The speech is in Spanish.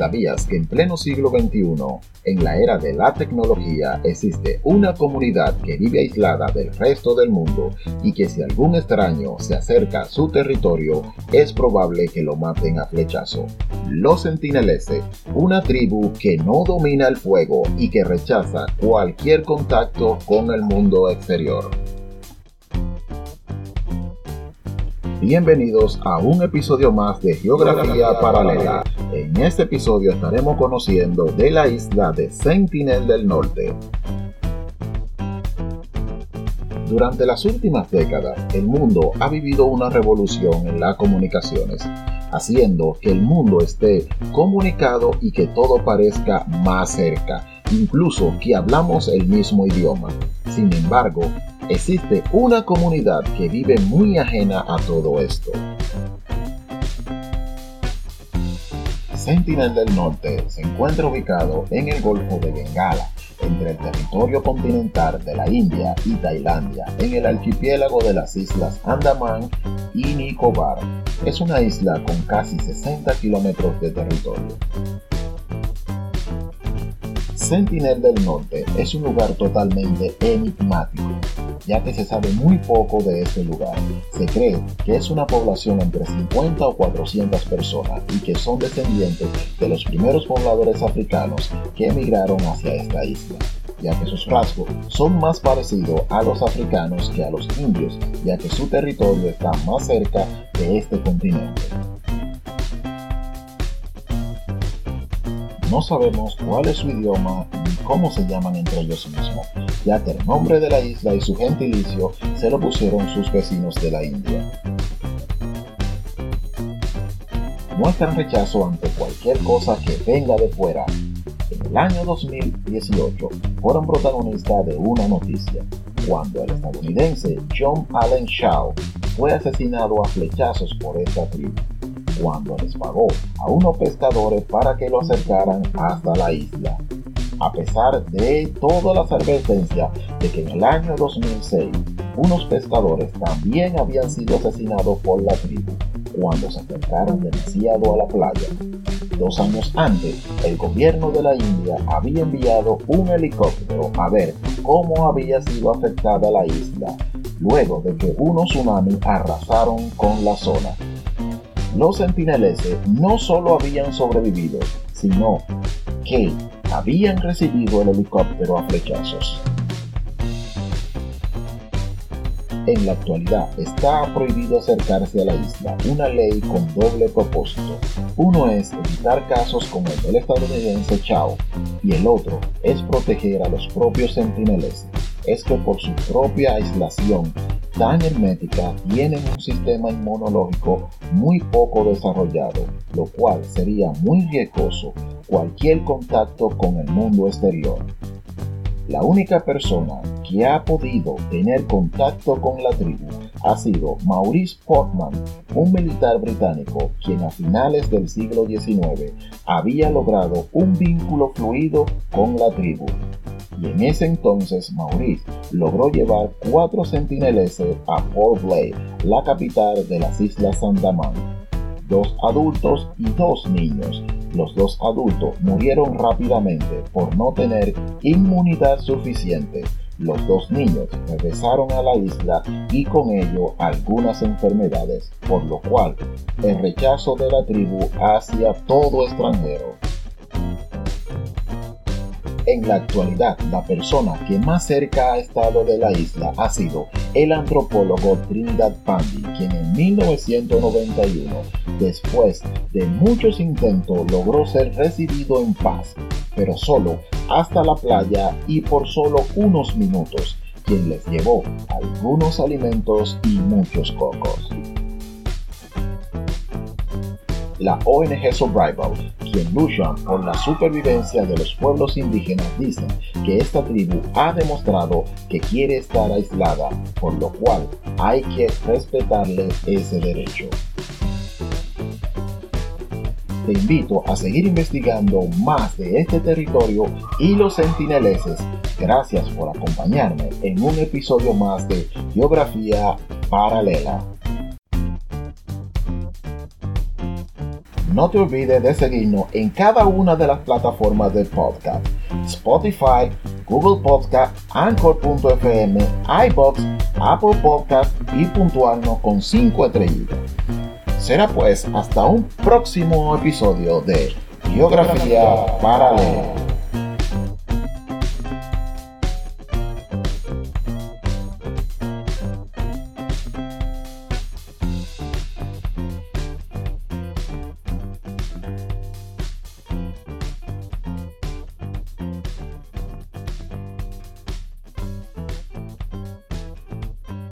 ¿Sabías que en pleno siglo XXI, en la era de la tecnología, existe una comunidad que vive aislada del resto del mundo y que si algún extraño se acerca a su territorio, es probable que lo maten a flechazo? Los Sentinelese, una tribu que no domina el fuego y que rechaza cualquier contacto con el mundo exterior. Bienvenidos a un episodio más de Geografía Paralela. En este episodio estaremos conociendo de la isla de Sentinel del Norte. Durante las últimas décadas, el mundo ha vivido una revolución en las comunicaciones, haciendo que el mundo esté comunicado y que todo parezca más cerca, incluso que hablamos el mismo idioma. Sin embargo, existe una comunidad que vive muy ajena a todo esto. Sentinel del Norte se encuentra ubicado en el Golfo de Bengala, entre el territorio continental de la India y Tailandia, en el archipiélago de las islas Andaman y Nicobar. Es una isla con casi 60 kilómetros de territorio. Sentinel del Norte es un lugar totalmente enigmático, ya que se sabe muy poco de este lugar. Se cree que es una población entre 50 o 400 personas y que son descendientes de los primeros pobladores africanos que emigraron hacia esta isla ya que sus rasgos son más parecidos a los africanos que a los indios, ya que su territorio está más cerca de este continente. No sabemos cuál es su idioma ni cómo se llaman entre ellos mismos, ya que el nombre de la isla y su gentilicio se lo pusieron sus vecinos de la India. Muestran rechazo ante cualquier cosa que venga de fuera. En el año 2018 fueron protagonistas de una noticia, cuando el estadounidense John Allen Shaw fue asesinado a flechazos por esta tribu cuando les pagó a unos pescadores para que lo acercaran hasta la isla. A pesar de todas las advertencias de que en el año 2006 unos pescadores también habían sido asesinados por la tribu cuando se acercaron demasiado a la playa. Dos años antes, el gobierno de la India había enviado un helicóptero a ver cómo había sido afectada la isla, luego de que unos tsunamis arrasaron con la zona los sentineleses no solo habían sobrevivido, sino que habían recibido el helicóptero a flechazos. En la actualidad está prohibido acercarse a la isla, una ley con doble propósito. Uno es evitar casos como el del estadounidense Chao y el otro es proteger a los propios sentineleses. Es que por su propia aislación tan hermética tienen un sistema inmunológico muy poco desarrollado, lo cual sería muy riesgoso cualquier contacto con el mundo exterior. La única persona que ha podido tener contacto con la tribu ha sido Maurice Portman, un militar británico quien a finales del siglo XIX había logrado un vínculo fluido con la tribu en ese entonces Maurice logró llevar cuatro sentineleses a Port Blair, la capital de las Islas Andaman. Dos adultos y dos niños. Los dos adultos murieron rápidamente por no tener inmunidad suficiente. Los dos niños regresaron a la isla y con ello algunas enfermedades, por lo cual el rechazo de la tribu hacia todo extranjero en la actualidad, la persona que más cerca ha estado de la isla ha sido el antropólogo Trinidad Pandy, quien en 1991, después de muchos intentos, logró ser recibido en paz, pero solo hasta la playa y por solo unos minutos, quien les llevó algunos alimentos y muchos cocos. La ONG Survival quien luchan por la supervivencia de los pueblos indígenas dicen que esta tribu ha demostrado que quiere estar aislada, por lo cual hay que respetarle ese derecho. Te invito a seguir investigando más de este territorio y los sentineleses. Gracias por acompañarme en un episodio más de Geografía Paralela. No te olvides de seguirnos en cada una de las plataformas de podcast. Spotify, Google Podcast, Anchor.fm, iBox, Apple Podcast y puntuarnos con 5 estrellitas. Será pues hasta un próximo episodio de Biografía Paralela.